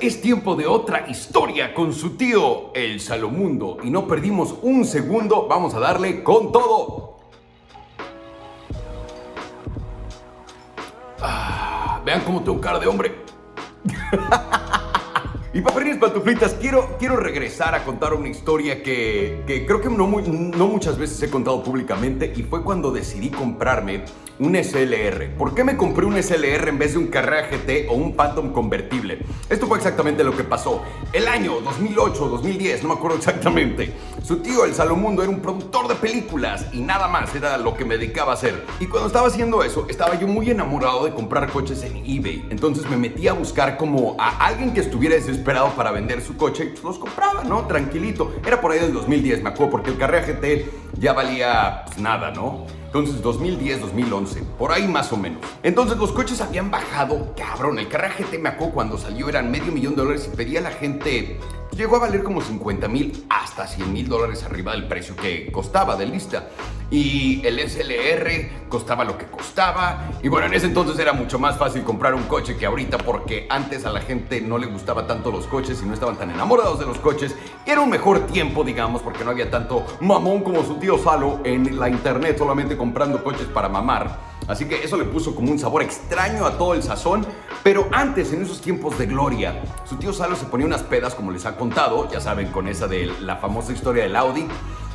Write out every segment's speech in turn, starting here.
es tiempo de otra historia con su tío, el Salomundo. Y no perdimos un segundo, vamos a darle con todo. Ah, vean cómo tengo cara de hombre. Y paparines pantuflitas, quiero, quiero regresar a contar una historia que, que creo que no muchas veces he contado públicamente y fue cuando decidí comprarme un SLR. ¿Por qué me compré un SLR en vez de un Carrera GT o un Phantom convertible? Esto fue exactamente lo que pasó. El año 2008, 2010, no me acuerdo exactamente. Su tío, el Salomundo, era un productor de películas y nada más era lo que me dedicaba a hacer. Y cuando estaba haciendo eso, estaba yo muy enamorado de comprar coches en eBay. Entonces me metí a buscar como a alguien que estuviera desesperado esperado para vender su coche, pues los compraba, ¿no? Tranquilito. Era por ahí del 2010, me acuerdo, porque el Carrera GT ya valía pues, nada, ¿no? Entonces 2010, 2011, por ahí más o menos. Entonces los coches habían bajado, cabrón. El me acuerdo cuando salió eran medio millón de dólares y pedía a la gente llegó a valer como 50 mil hasta 100 mil dólares arriba del precio que costaba de lista. Y el SLR costaba lo que costaba. Y bueno, en ese entonces era mucho más fácil comprar un coche que ahorita porque antes a la gente no le gustaba tanto los coches y no estaban tan enamorados de los coches. Era un mejor tiempo, digamos, porque no había tanto mamón como su tío Salo en la internet solamente comprando coches para mamar. Así que eso le puso como un sabor extraño a todo el sazón. Pero antes, en esos tiempos de gloria, su tío Salo se ponía unas pedas, como les ha contado, ya saben, con esa de la famosa historia del Audi.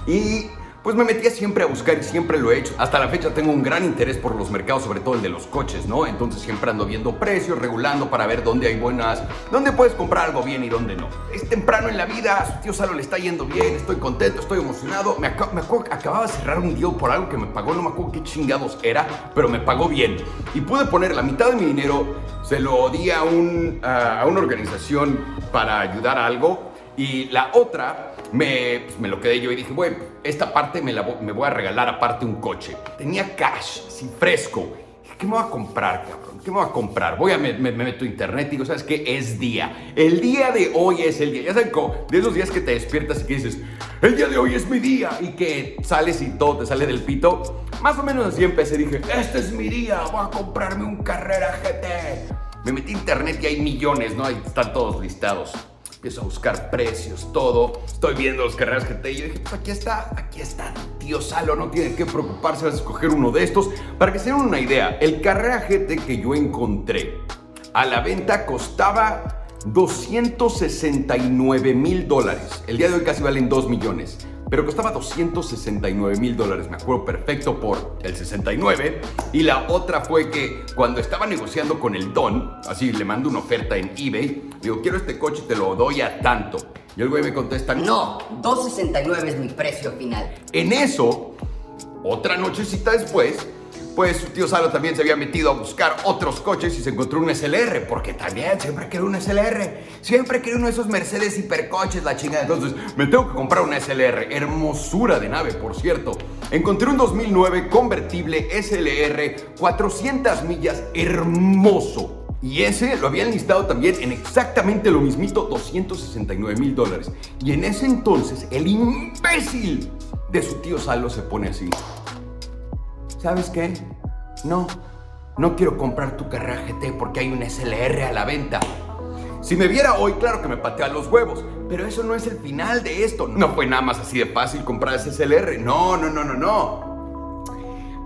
Y pues me metía siempre a buscar y siempre lo he hecho. Hasta la fecha tengo un gran interés por los mercados, sobre todo el de los coches, ¿no? Entonces siempre ando viendo precios, regulando para ver dónde hay buenas, dónde puedes comprar algo bien y dónde no. Es temprano en la vida, su tío Salo le está yendo bien, estoy contento, estoy emocionado. Me, me acuerdo que acababa de cerrar un deal por algo que me pagó, no me acuerdo qué chingados era, pero me pagó bien. Y pude poner la mitad de mi dinero, se lo di a, un, a una organización para ayudar a algo y la otra me, me lo quedé yo y dije, bueno, esta parte me, la, me voy a regalar aparte un coche. Tenía cash, así fresco. ¿Qué me voy a comprar, cabrón? ¿Qué me voy a comprar? Voy a me, me, meto a internet y digo, ¿sabes qué? Es día. El día de hoy es el día. Ya saben, de esos días que te despiertas y que dices, el día de hoy es mi día. Y que sales y todo te sale del pito. Más o menos así empecé. Dije, este es mi día. Voy a comprarme un Carrera GT. Me metí a internet y hay millones, ¿no? Ahí están todos listados empiezo a buscar precios, todo. Estoy viendo los carreras GT y yo dije, pues aquí está, aquí está. Tío Salo no tiene que preocuparse, vas a escoger uno de estos. Para que se den una idea, el carrera GT que yo encontré a la venta costaba 269 mil dólares. El día de hoy casi valen 2 millones pero costaba 269 mil dólares, me acuerdo perfecto por el 69. Y la otra fue que cuando estaba negociando con el Don, así le mando una oferta en eBay, digo, quiero este coche, te lo doy a tanto. Y el güey me contesta, no, 269 es mi precio final. En eso, otra nochecita después, pues su tío Salo también se había metido a buscar otros coches y se encontró un SLR, porque también siempre quiere un SLR, siempre quiere uno de esos Mercedes hipercoches, la chingada. Entonces me tengo que comprar un SLR, hermosura de nave, por cierto. Encontré un 2009 convertible SLR, 400 millas, hermoso. Y ese lo habían listado también en exactamente lo mismito, 269 mil dólares. Y en ese entonces, el imbécil de su tío Salo se pone así. ¿Sabes qué? No, no quiero comprar tu Carrera GT porque hay un SLR a la venta. Si me viera hoy, claro que me patea los huevos, pero eso no es el final de esto. No fue nada más así de fácil comprar ese SLR. No, no, no, no, no.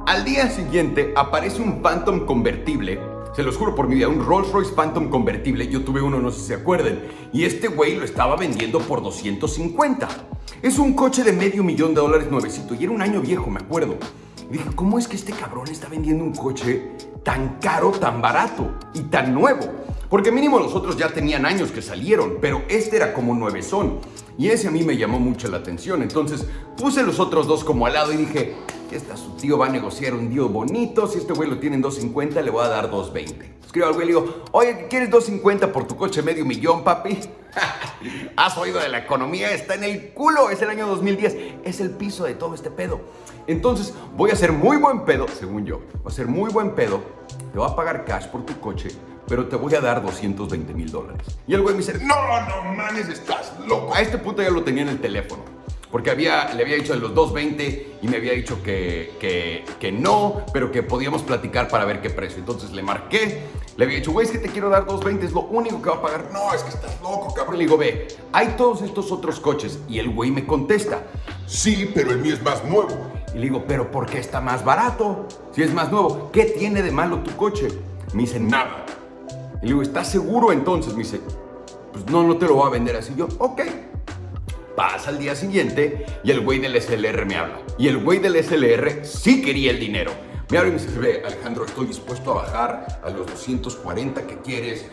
Al día siguiente aparece un Phantom convertible. Se los juro por mi vida, un Rolls Royce Phantom convertible. Yo tuve uno, no sé si se acuerden. Y este güey lo estaba vendiendo por 250. Es un coche de medio millón de dólares nuevecito y era un año viejo, me acuerdo. Y dije, ¿cómo es que este cabrón está vendiendo un coche tan caro, tan barato y tan nuevo? Porque mínimo los otros ya tenían años que salieron, pero este era como nuevezón. Y ese a mí me llamó mucho la atención. Entonces puse los otros dos como al lado y dije, esta su tío va a negociar un deal bonito. Si este güey lo tiene en 250, le voy a dar 220. Escribo al güey y le digo, oye, ¿quieres 250 por tu coche medio millón, papi? ¿Has oído de la economía? Está en el culo. Es el año 2010. Es el piso de todo este pedo. Entonces, voy a ser muy buen pedo, según yo. Voy a ser muy buen pedo. Te voy a pagar cash por tu coche, pero te voy a dar 220 mil dólares. Y el güey me dice, no, no mames, estás loco. A este punto ya lo tenía en el teléfono. Porque había, le había dicho de los 220 y me había dicho que, que, no, pero que podíamos platicar para ver qué precio. Entonces le marqué Le había dicho, güey, es que te quiero dar 220, es lo único que va a pagar. No, es que estás loco, cabrón. Le digo, ve, hay todos estos otros coches. Y el güey me contesta. Sí, pero el mío es más nuevo. Y le digo, pero ¿por qué está más barato? Si es más nuevo, ¿qué tiene de malo tu coche? Me dice, nada. Y le digo, ¿estás seguro entonces? Me dice, pues no, no te lo voy a vender así. Yo, ok. Pasa el día siguiente y el güey del SLR me habla. Y el güey del SLR sí quería el dinero. Me habla y me dice, ve, Alejandro, estoy dispuesto a bajar a los 240 que quieres.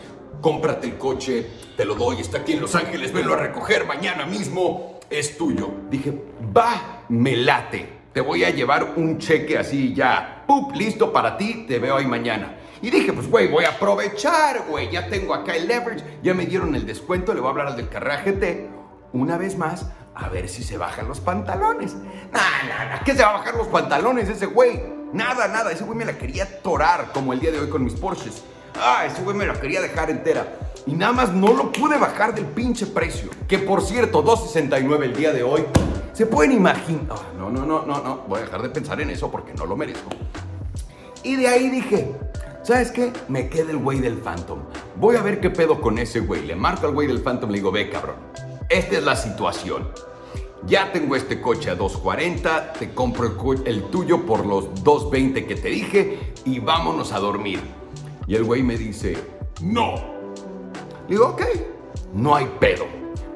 Cómprate el coche, te lo doy, está aquí en Los Ángeles, venlo a recoger mañana mismo, es tuyo. Dije, va, me late. Te voy a llevar un cheque así ya, ¡pup! Listo para ti, te veo ahí mañana. Y dije, pues, güey, voy a aprovechar, güey. Ya tengo acá el leverage, ya me dieron el descuento, le voy a hablar al del carraje T. Una vez más, a ver si se bajan los pantalones. Nah, nah, nah, ¿qué se va a bajar los pantalones ese güey? Nada, nada, ese güey me la quería torar como el día de hoy con mis Porsches. Ah, ese güey me la quería dejar entera. Y nada más no lo pude bajar del pinche precio. Que por cierto, 2.69 el día de hoy. Se pueden imaginar. Ah, no, no, no, no, no. Voy a dejar de pensar en eso porque no lo merezco. Y de ahí dije, ¿sabes qué? Me queda el güey del Phantom. Voy a ver qué pedo con ese güey. Le marco al güey del Phantom, le digo, ve cabrón, esta es la situación. Ya tengo este coche a 240, te compro el, tuyo por los 220 que te dije y vámonos a dormir. Y el güey me dice, no. Digo, ok, no hay pedo.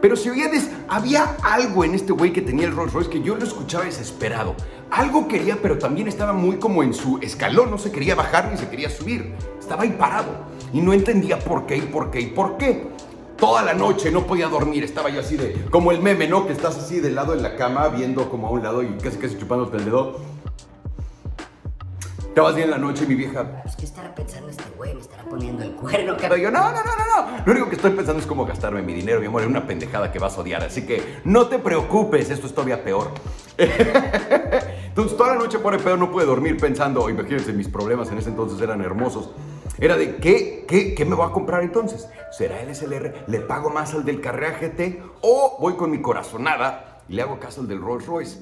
Pero si oyes, había algo en este güey que tenía el Rolls Royce que yo lo escuchaba desesperado. Algo quería, pero también estaba muy como en su escalón, no se quería bajar ni se quería subir. Estaba ahí parado y no entendía por qué y por qué y por qué. Toda la noche no podía dormir, estaba yo así de, como el meme, ¿no? Que estás así del lado en la cama, viendo como a un lado y casi casi chupándote el dedo. Estabas bien en la noche, mi vieja. Pues, ¿qué estará pensando este güey? Me estará poniendo el cuerno, Pero yo, no, no, no, no, no. Lo único que estoy pensando es cómo gastarme mi dinero, mi amor, en una pendejada que vas a odiar. Así que no te preocupes, esto es todavía peor. entonces, toda la noche por el pedo no pude dormir pensando, imagínense, mis problemas en ese entonces eran hermosos. Era de, ¿qué, qué, qué me voy a comprar entonces? ¿Será el SLR? ¿Le pago más al del Carrera GT? ¿O voy con mi corazonada y le hago caso al del Rolls Royce?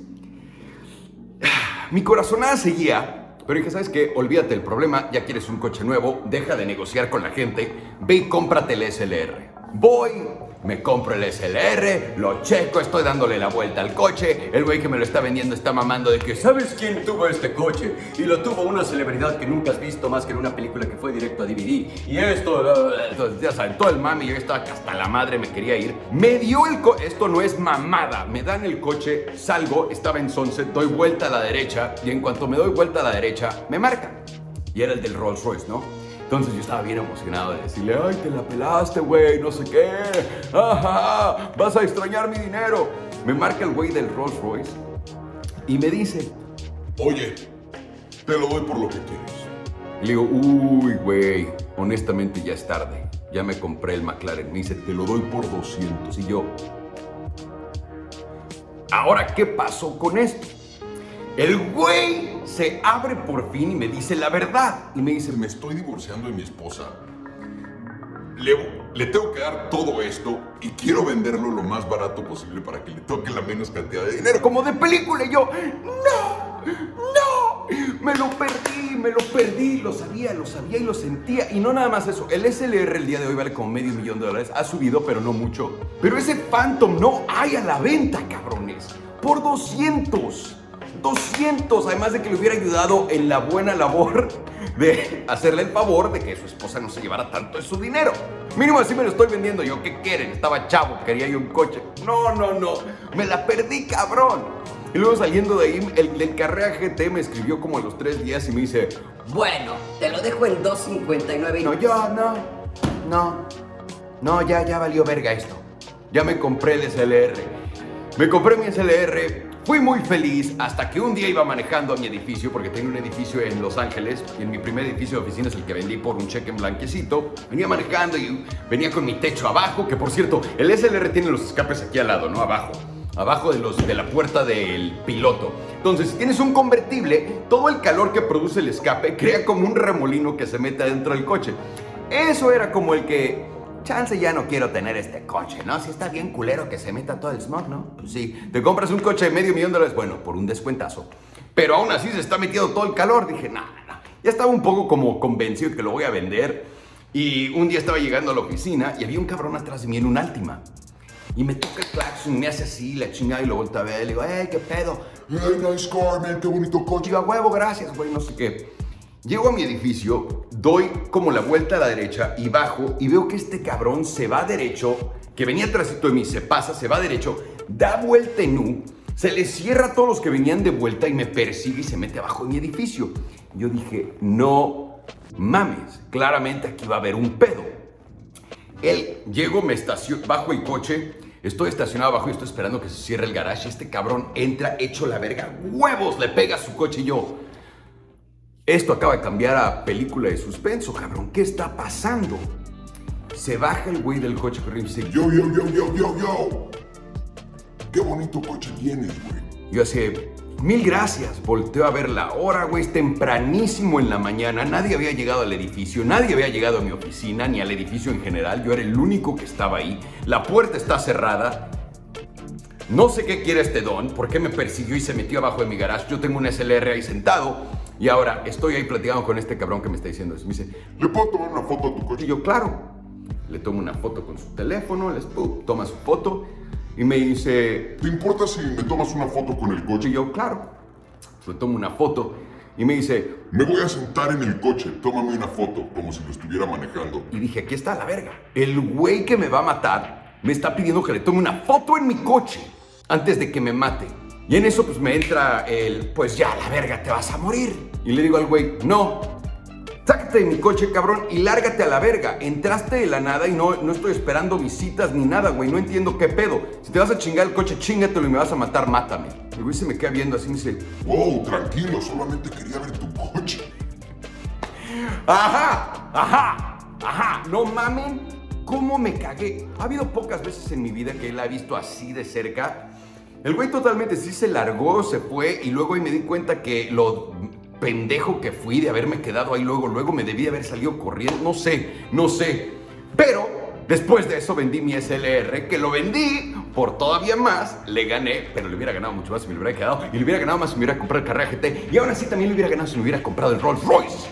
Mi corazonada seguía pero dije, ¿sabes qué? Olvídate del problema, ya quieres un coche nuevo, deja de negociar con la gente, ve y cómprate el SLR. Voy, me compro el SLR, lo checo, estoy dándole la vuelta al coche. El güey que me lo está vendiendo está mamando de que, ¿sabes quién tuvo este coche? Y lo tuvo una celebridad que nunca has visto más que en una película que fue directo a DVD. Y esto, ya saben, todo el mami, yo estaba hasta la madre, me quería ir. Me dio el coche, esto no es mamada, me dan el coche, salgo, estaba en Sunset, doy vuelta a la derecha y en cuanto me doy vuelta a la derecha, me marca. Y era el del Rolls Royce, ¿no? Entonces yo estaba bien emocionado de decirle, ay, te la pelaste, güey, no sé qué. Ajá, vas a extrañar mi dinero. Me marca el güey del Rolls Royce y me dice, oye, te lo doy por lo que quieres. Le digo, uy, güey, honestamente ya es tarde. Ya me compré el McLaren. Me dice, te lo doy por 200. Y yo, ¿ahora qué pasó con esto? El güey se abre por fin y me dice la verdad. Y me dice, me estoy divorciando de mi esposa. Le, tengo que dar todo esto y quiero venderlo lo más barato posible para que le toque la menos cantidad de dinero. Como de película. Y yo, no, no, me lo perdí, me lo perdí. Lo sabía, lo sabía y lo sentía. Y no nada más eso. El SLR el día de hoy vale como medio millón de dólares. Ha subido, pero no mucho. Pero ese Phantom no hay a la venta, cabrones. Por 200. 200, además de que le hubiera ayudado en la buena labor de hacerle el favor de que su esposa no se llevara tanto de su dinero. Mínimo así me lo estoy vendiendo yo. ¿Qué quieren? Estaba chavo, quería yo un coche. No, no, no. Me la perdí, cabrón. Y luego saliendo de ahí, el, el Carrera GT me escribió como a los tres días y me dice... Bueno, te lo dejo en 2.59 y... No, yo no. No. No, ya, ya valió verga esto. Ya me compré el SLR. Me compré mi SLR, Fui muy feliz hasta que un día iba manejando a mi edificio, porque tengo un edificio en Los Ángeles, y en mi primer edificio de oficinas, el que vendí por un cheque en blanquecito, venía manejando y venía con mi techo abajo, que por cierto, el SLR tiene los escapes aquí al lado, ¿no? Abajo. Abajo de, los, de la puerta del piloto. Entonces, si tienes un convertible, todo el calor que produce el escape crea como un remolino que se mete dentro del coche. Eso era como el que chance ya no quiero tener este coche, ¿no? Si está bien culero que se meta todo el smog, ¿no? Pues sí, te compras un coche de medio millón de dólares, bueno, por un descuentazo. Pero aún así se está metiendo todo el calor. Dije, no, no, no. Ya estaba un poco como convencido que lo voy a vender. Y un día estaba llegando a la oficina y había un cabrón atrás de mí en un Altima. Y me toca el claxon, me hace así, la chingada, y lo voltea a ver. Le digo, hey, ¿qué pedo? Hey, nice car, man, qué bonito coche. A huevo, gracias, güey, no sé qué. Llego a mi edificio, doy como la vuelta a la derecha y bajo y veo que este cabrón se va derecho, que venía atrásito de mí, se pasa, se va derecho, da vuelta en se le cierra a todos los que venían de vuelta y me persigue y se mete abajo de mi edificio. Yo dije, no mames, claramente aquí va a haber un pedo. Él, llego, me estaciono, bajo el coche, estoy estacionado abajo y estoy esperando que se cierre el garage. Este cabrón entra hecho la verga, huevos, le pega a su coche y yo. Esto acaba de cambiar a película de suspenso, cabrón. ¿Qué está pasando? Se baja el güey del coche corriendo y dice, Yo, yo, yo, yo, yo, yo. Qué bonito coche tienes, güey. Yo así, mil gracias. Volteo a ver la hora, güey. Es tempranísimo en la mañana. Nadie había llegado al edificio. Nadie había llegado a mi oficina ni al edificio en general. Yo era el único que estaba ahí. La puerta está cerrada. No sé qué quiere este don. ¿Por qué me persiguió y se metió abajo de mi garage? Yo tengo un SLR ahí sentado. Y ahora estoy ahí platicando con este cabrón que me está diciendo eso. Me dice, ¿Le puedo tomar una foto a tu y coche? yo, claro. Le tomo una foto con su teléfono, les toma su foto y me dice, ¿Te importa si me tomas una foto con el y coche? yo, claro. Le tomo una foto y me dice, Me voy a sentar en el coche, tómame una foto, como si lo estuviera manejando. y dije, aquí está la verga. El güey que me va a matar me está pidiendo que le tome una foto en mi coche antes de que me mate. Y en eso pues me entra el, pues ya la verga, te vas a morir. Y le digo al güey, no, sácate de mi coche, cabrón, y lárgate a la verga. Entraste de la nada y no, no estoy esperando visitas ni nada, güey. No entiendo qué pedo. Si te vas a chingar el coche, chingatelo y me vas a matar, mátame. El güey se me queda viendo así y me dice, Wow, tranquilo, solamente quería ver tu coche. Ajá, ajá, ajá. No mamen, cómo me cagué. Ha habido pocas veces en mi vida que él ha visto así de cerca. El güey totalmente sí se largó, se fue y luego ahí me di cuenta que lo pendejo que fui de haberme quedado ahí luego, luego me debí haber salido corriendo, no sé, no sé. Pero después de eso vendí mi SLR, que lo vendí por todavía más, le gané, pero le hubiera ganado mucho más si me lo hubiera quedado y le hubiera ganado más si me hubiera comprado el Carrera GT y aún así también le hubiera ganado si me hubiera comprado el Rolls Royce.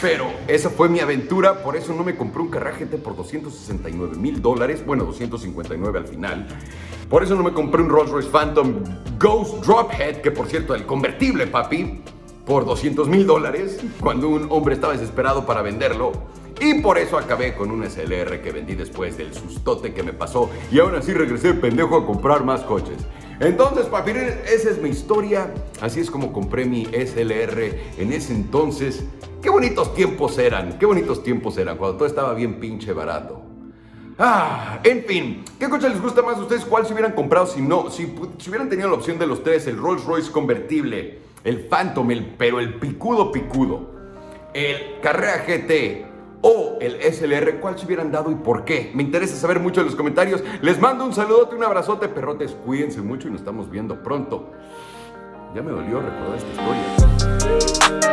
Pero esa fue mi aventura, por eso no me compré un GT por 269 mil dólares, bueno, 259 al final. Por eso no me compré un Rolls Royce Phantom Ghost Drophead, que por cierto, el convertible, papi, por 200 mil dólares, cuando un hombre estaba desesperado para venderlo. Y por eso acabé con un SLR que vendí después del sustote que me pasó. Y aún así regresé pendejo a comprar más coches. Entonces, papi, esa es mi historia. Así es como compré mi SLR en ese entonces. Qué bonitos tiempos eran, qué bonitos tiempos eran, cuando todo estaba bien pinche barato. Ah, en fin, ¿qué coche les gusta más a ustedes? ¿Cuál se hubieran comprado si no? Si, si hubieran tenido la opción de los tres, el Rolls Royce convertible, el Phantom, el, pero el picudo picudo, el Carrera GT o el SLR, ¿cuál se hubieran dado y por qué? Me interesa saber mucho en los comentarios. Les mando un saludote, un abrazote, perrotes, cuídense mucho y nos estamos viendo pronto. Ya me dolió recordar esta historia.